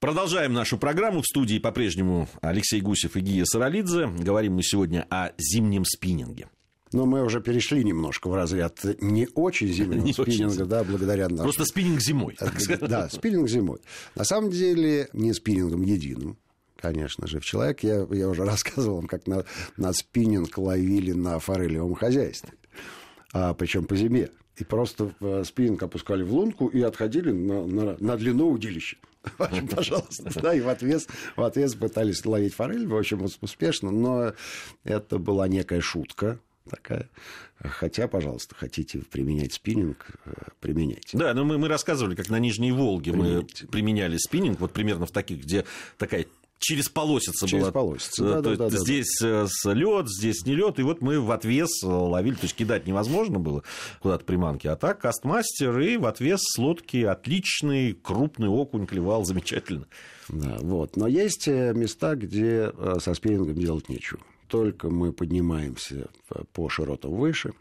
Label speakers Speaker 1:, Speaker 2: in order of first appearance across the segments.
Speaker 1: Продолжаем нашу программу. В студии по-прежнему Алексей Гусев и Гия Саралидзе. Говорим мы сегодня о зимнем спиннинге.
Speaker 2: Но мы уже перешли немножко в разряд не очень зимнего не спиннинга, очень. да, благодаря
Speaker 1: нашему... Просто спиннинг зимой.
Speaker 2: Да, спиннинг зимой. На самом деле не спиннингом единым, конечно же. В человек я, я уже рассказывал вам, как на, на спиннинг ловили на форелевом хозяйстве. А, причем по зиме. И просто э, спиннинг опускали в лунку и отходили на, на, на длину удилища. Пожалуйста. Да, и в ответ, в ответ пытались ловить форель, в общем, успешно, но это была некая шутка такая. Хотя, пожалуйста, хотите применять спиннинг, э, применяйте.
Speaker 1: Да, но мы, мы рассказывали, как на Нижней Волге Применяйте. мы применяли спиннинг, вот примерно в таких, где такая через полосица
Speaker 2: через
Speaker 1: была.
Speaker 2: полосица,
Speaker 1: да, да, да, здесь да, да. лед, здесь не лед, и вот мы в отвес ловили, то есть кидать невозможно было куда-то приманки, а так кастмастер и в отвес с лодки отличный крупный окунь клевал замечательно.
Speaker 2: Да, вот. Но есть э, места, где э, со спиннингом делать нечего. Только мы поднимаемся по широтам выше,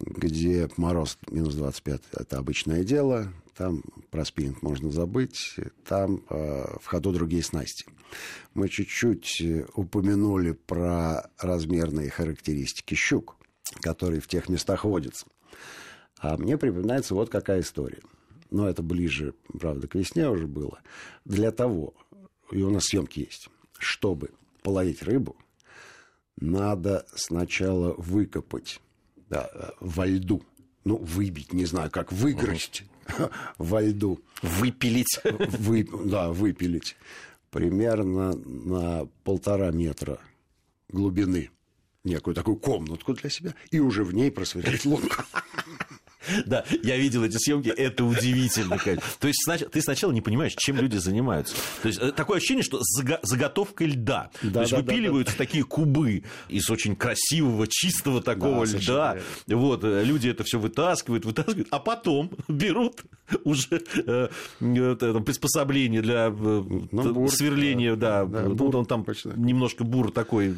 Speaker 2: где мороз минус 25 – это обычное дело, там про спиннинг можно забыть, там э, в ходу другие снасти. Мы чуть-чуть э, упомянули про размерные характеристики щук, которые в тех местах водятся. А мне припоминается вот какая история. Но это ближе, правда, к весне уже было. Для того, и у нас съемки есть, чтобы половить рыбу, надо сначала выкопать да, э, во льду ну, выбить, не знаю, как выгрызть угу. во льду.
Speaker 1: Выпилить.
Speaker 2: Вы, да, выпилить. Примерно на полтора метра глубины некую такую комнатку для себя и уже в ней просверлить лунку.
Speaker 1: Да, я видел эти съемки, это удивительно. То есть ты сначала не понимаешь, чем люди занимаются. То есть э, такое ощущение, что заготовка льда. Да, То есть да, выпиливаются да, такие кубы из очень красивого, чистого такого да, льда. Вот, э, люди это все вытаскивают, вытаскивают, а потом берут уже э, э, там, приспособление для ну, бур, сверления, да, да, да ну, бур, он там точно. немножко бур такой,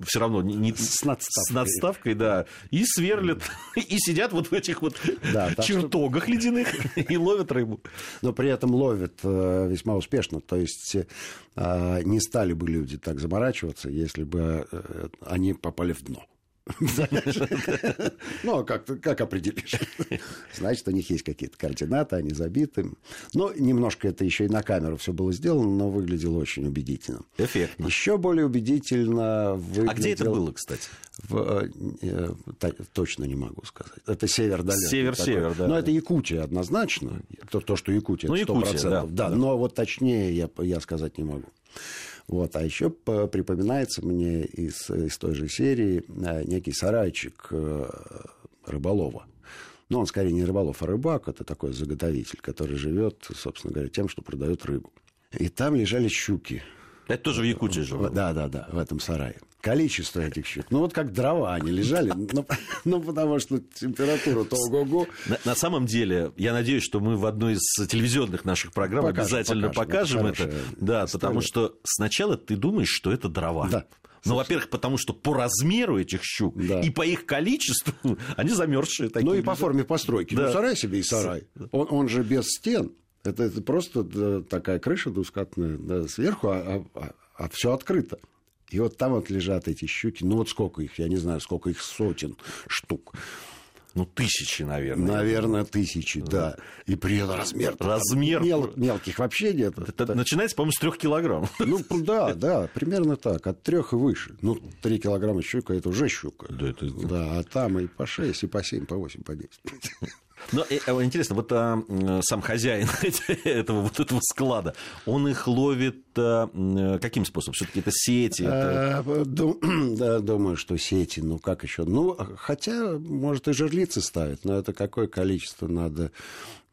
Speaker 1: все равно не,
Speaker 2: с, надставкой.
Speaker 1: с надставкой, да, и сверлят, и сидят вот в этих вот да, чертогах что... ледяных и ловят рыбу.
Speaker 2: Но при этом ловят э, весьма успешно. То есть э, не стали бы люди так заморачиваться, если бы э, они попали в дно. Ну, а как, определишь? Значит, у них есть какие-то координаты, они забиты. Но немножко это еще и на камеру все было сделано, но выглядело очень убедительно.
Speaker 1: Эффектно.
Speaker 2: Еще более убедительно выглядело...
Speaker 1: А где это было, кстати?
Speaker 2: В, э, точно не могу сказать. Это север далеко.
Speaker 1: Север-север, да.
Speaker 2: Но это Якутия однозначно. То, то что Якутия, ну, это 100%. Якутия, да, да. Но вот точнее я сказать не могу. Вот. А еще припоминается мне из, из той же серии э, некий сарайчик э, рыболова. Но он скорее не рыболов, а рыбак. Это такой заготовитель, который живет, собственно говоря, тем, что продает рыбу. И там лежали щуки.
Speaker 1: Это тоже в Якутии же.
Speaker 2: Да, да, да, в этом сарае. Количество этих щук. Ну, вот как дрова они лежали. Ну, ну потому что температура-то ого-го.
Speaker 1: На, на самом деле, я надеюсь, что мы в одной из телевизионных наших программ покажем, обязательно покажем, покажем это. Да, история. потому что сначала ты думаешь, что это дрова. Да. Ну, во-первых, потому что по размеру этих щук да. и по их количеству они замерзшие такие.
Speaker 2: Ну и по форме постройки. Да. Ну, сарай себе и сарай. Он, он же без стен. Это, это просто да, такая крыша двускатная да, сверху, а, а, а все открыто. И вот там вот лежат эти щуки. Ну вот сколько их, я не знаю, сколько их сотен штук.
Speaker 1: Ну, тысячи, наверное.
Speaker 2: Наверное, тысячи, да. И при этом размер.
Speaker 1: Размер.
Speaker 2: Мел, мелких вообще нет.
Speaker 1: Это так. начинается, по-моему, с трех килограмм.
Speaker 2: Ну, да, да, примерно так. От трех и выше. Ну, три килограмма щука это уже щука. Да, это... да, а там и по шесть, и по семь, по восемь, по десять.
Speaker 1: Но э, э, интересно, вот а, сам хозяин этого вот этого склада, он их ловит а, каким способом? Все-таки это сети? Это...
Speaker 2: Да, думаю, что сети. Ну как еще? Ну, хотя, может, и жерлицы ставят, но это какое количество надо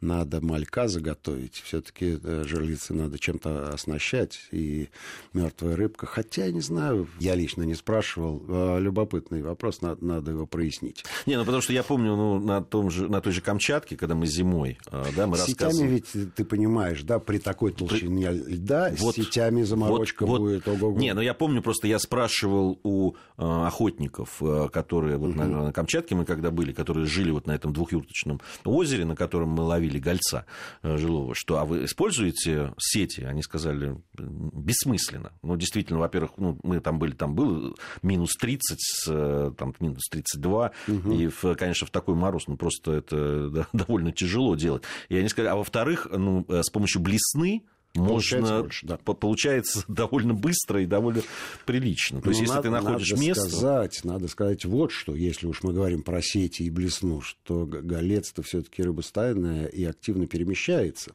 Speaker 2: надо малька заготовить. Все-таки э, жерлицы надо чем-то оснащать. И мертвая рыбка. Хотя, я не знаю, я лично не спрашивал. Э, любопытный вопрос, надо, надо его прояснить.
Speaker 1: Не, ну потому что я помню, ну, на, том же, на той же Камчатке, когда мы зимой, э, да, мы
Speaker 2: Сетями
Speaker 1: рассказывали.
Speaker 2: ведь, ты понимаешь, да, при такой толщине при... льда
Speaker 1: вот,
Speaker 2: сетями заморочка вот, будет.
Speaker 1: Ого -го. Не, ну я помню, просто я спрашивал у э, охотников, которые вот угу. на, на Камчатке мы когда были, которые жили вот на этом двухюрточном озере, на котором мы ловили гольца э, жилого, что, а вы используете сети? Они сказали, бессмысленно. Ну, действительно, во-первых, ну, мы там были, там было минус 30, э, там минус 32, угу. и, в, конечно, в такой мороз, ну, просто это да, довольно тяжело делать. И они сказали, а во-вторых, ну, э, с помощью блесны можно, получается, больше, да. получается довольно быстро и довольно прилично. То есть, если надо, ты находишь
Speaker 2: надо
Speaker 1: место...
Speaker 2: Сказать, надо сказать вот что, если уж мы говорим про сети и блесну, что голец-то все-таки рыбостайная и активно перемещается,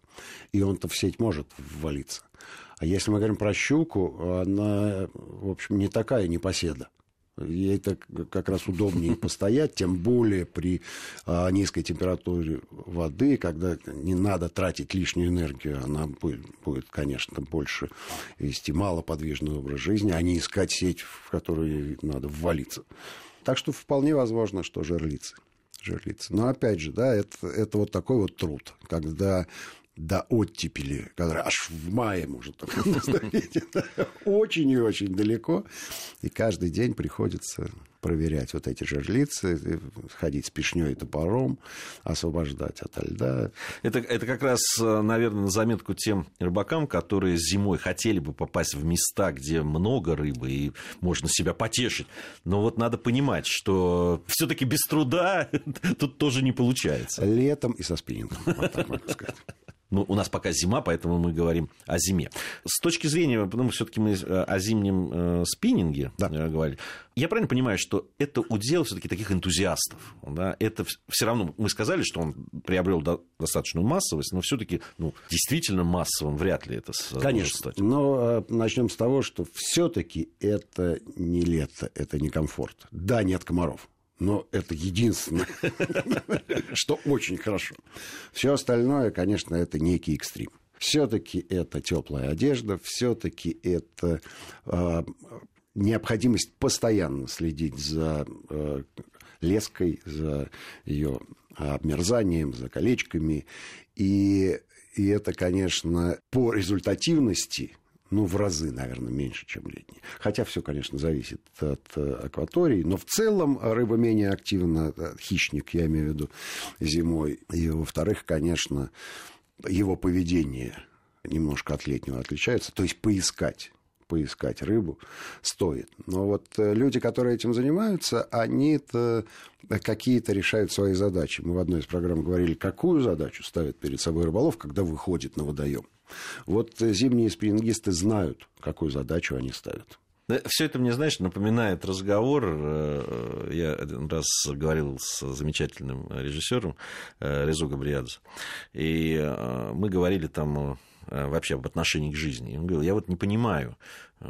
Speaker 2: и он-то в сеть может ввалиться. А если мы говорим про щуку, она, в общем, не такая непоседа. Ей это как раз удобнее постоять, тем более при а, низкой температуре воды, когда не надо тратить лишнюю энергию, она будет, будет, конечно, больше вести малоподвижный образ жизни, а не искать сеть, в которую надо ввалиться. Так что вполне возможно, что жерлицы. жерлицы. Но опять же, да, это, это вот такой вот труд, когда до оттепели, которая аж в мае может наступить. Очень и очень далеко. И каждый день приходится проверять вот эти жерлицы, ходить с пешней и топором, освобождать от льда.
Speaker 1: Это, это как раз, наверное, на заметку тем рыбакам, которые зимой хотели бы попасть в места, где много рыбы и можно себя потешить. Но вот надо понимать, что все-таки без труда тут тоже не получается.
Speaker 2: Летом и со спиннингом, вот так могу сказать
Speaker 1: ну, у нас пока зима, поэтому мы говорим о зиме. С точки зрения, потому что все-таки мы э, о зимнем э, спиннинге да. Э, говорили, я правильно понимаю, что это удел все-таки таких энтузиастов. Да? Это все равно, мы сказали, что он приобрел достаточную массовость, но все-таки ну, действительно массовым вряд ли это
Speaker 2: Конечно.
Speaker 1: стать.
Speaker 2: Но начнем с того, что все-таки это не лето, это не комфорт. Да, нет комаров но это единственное, что очень хорошо. Все остальное, конечно, это некий экстрим. Все-таки это теплая одежда, все-таки это э, необходимость постоянно следить за э, леской, за ее обмерзанием, за колечками. И, и это, конечно, по результативности ну, в разы, наверное, меньше, чем летние. Хотя все, конечно, зависит от э, акватории, но в целом рыба менее активна, э, хищник, я имею в виду, зимой. И, во-вторых, конечно, его поведение немножко от летнего отличается, то есть поискать поискать рыбу стоит. Но вот э, люди, которые этим занимаются, они-то какие-то решают свои задачи. Мы в одной из программ говорили, какую задачу ставит перед собой рыболов, когда выходит на водоем. Вот зимние спиннингисты знают, какую задачу они ставят.
Speaker 1: Все это мне, знаешь, напоминает разговор. Э, я один раз говорил с замечательным режиссером э, Резо Габриадзе. И э, мы говорили там вообще об отношении к жизни. Он говорил, я вот не понимаю,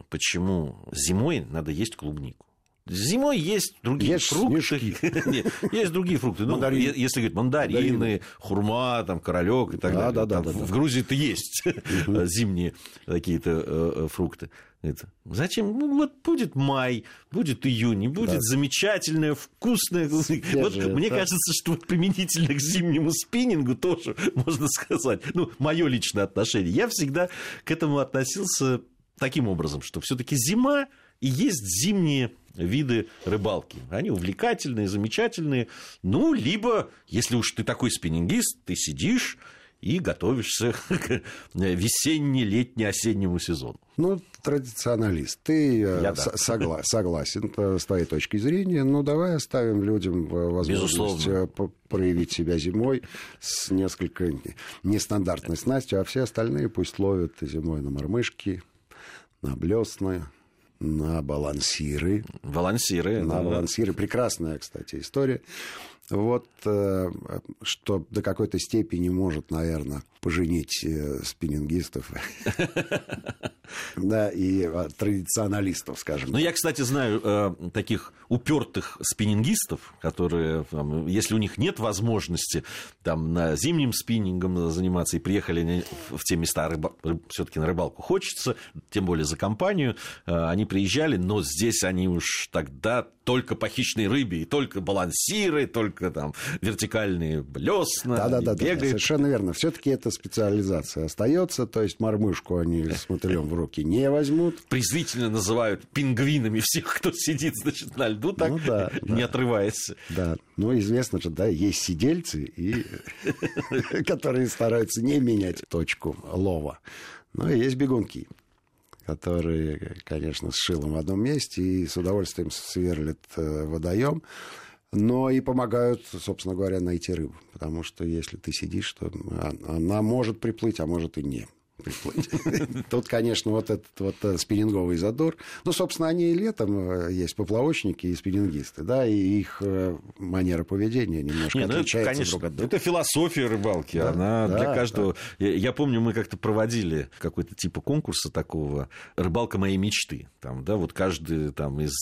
Speaker 1: почему зимой надо есть клубнику. Зимой есть другие есть фрукты. Нет, есть другие фрукты. Ну, Мандарин. если говорить мандарины, мандарины, хурма, там, королек и так да, далее. Да, да, там, да, в Грузии-то есть зимние какие-то э, э, фрукты. Это. Зачем? Ну, вот будет май, будет июнь, будет да. замечательное, вкусное. Свежее, вот да. мне кажется, что вот применительно к зимнему спиннингу тоже можно сказать. Ну, мое личное отношение. Я всегда к этому относился таким образом, что все-таки зима и есть зимние виды рыбалки. Они увлекательные, замечательные. Ну, либо, если уж ты такой спиннингист, ты сидишь и готовишься к весенне-летне-осеннему сезону.
Speaker 2: Ну, традиционалист. Ты э, Я, да. согла- согласен с твоей точки зрения, но давай оставим людям э, возможность Безусловно. Э, проявить себя зимой с несколько нестандартной снастью, а все остальные пусть ловят зимой на мормышки, на блесны, на балансиры.
Speaker 1: Балансиры.
Speaker 2: На да, балансиры. Прекрасная, кстати, история. Вот э, что до какой-то степени может, наверное, поженить э, спиннингистов да, и э, традиционалистов, скажем.
Speaker 1: Ну, я, кстати, знаю таких упертых спиннингистов, которые, если у них нет возможности там, на зимним спиннингом заниматься и приехали в те места, рыба... все-таки на рыбалку хочется, тем более за компанию, они приезжали, но здесь они уж тогда только по хищной рыбе, и только балансиры, только там вертикальные блесна.
Speaker 2: Да-да-да, совершенно верно. Все-таки эта специализация остается, то есть мормышку они с мотылем в руки не возьмут.
Speaker 1: Презрительно называют пингвинами всех, кто сидит, значит, на льду, так ну, да, не да. отрывается.
Speaker 2: Да, ну известно же, да, есть сидельцы, и... которые стараются не менять точку лова. И есть бегунки которые, конечно, с шилом в одном месте и с удовольствием сверлят э, водоем, но и помогают, собственно говоря, найти рыбу. Потому что если ты сидишь, то она может приплыть, а может и не приплыть. Тут, конечно, вот этот вот э, спиннинговый задор. Ну, собственно, они и летом э, есть поплавочники и спиннингисты, да, и их э, манера поведения немножко Не, ну, отличается
Speaker 1: конечно, друг от друга. Это философия рыбалки, да, она да, для каждого... Да. Я, я помню, мы как-то проводили какой-то типа конкурса такого «Рыбалка моей мечты». Там, да, вот каждый там из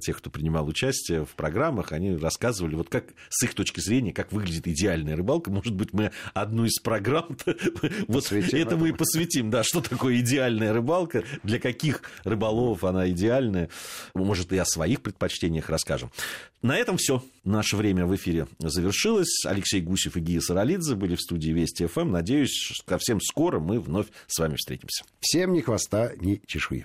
Speaker 1: тех, кто принимал участие в программах, они рассказывали, вот как с их точки зрения, как выглядит идеальная рыбалка. Может быть, мы одну из программ вот этому и посвятим посвятим, да, что такое идеальная рыбалка, для каких рыболовов она идеальная. Может, и о своих предпочтениях расскажем. На этом все. Наше время в эфире завершилось. Алексей Гусев и Гия Саралидзе были в студии Вести ФМ. Надеюсь, совсем скоро мы вновь с вами встретимся.
Speaker 2: Всем ни хвоста, ни чешуи.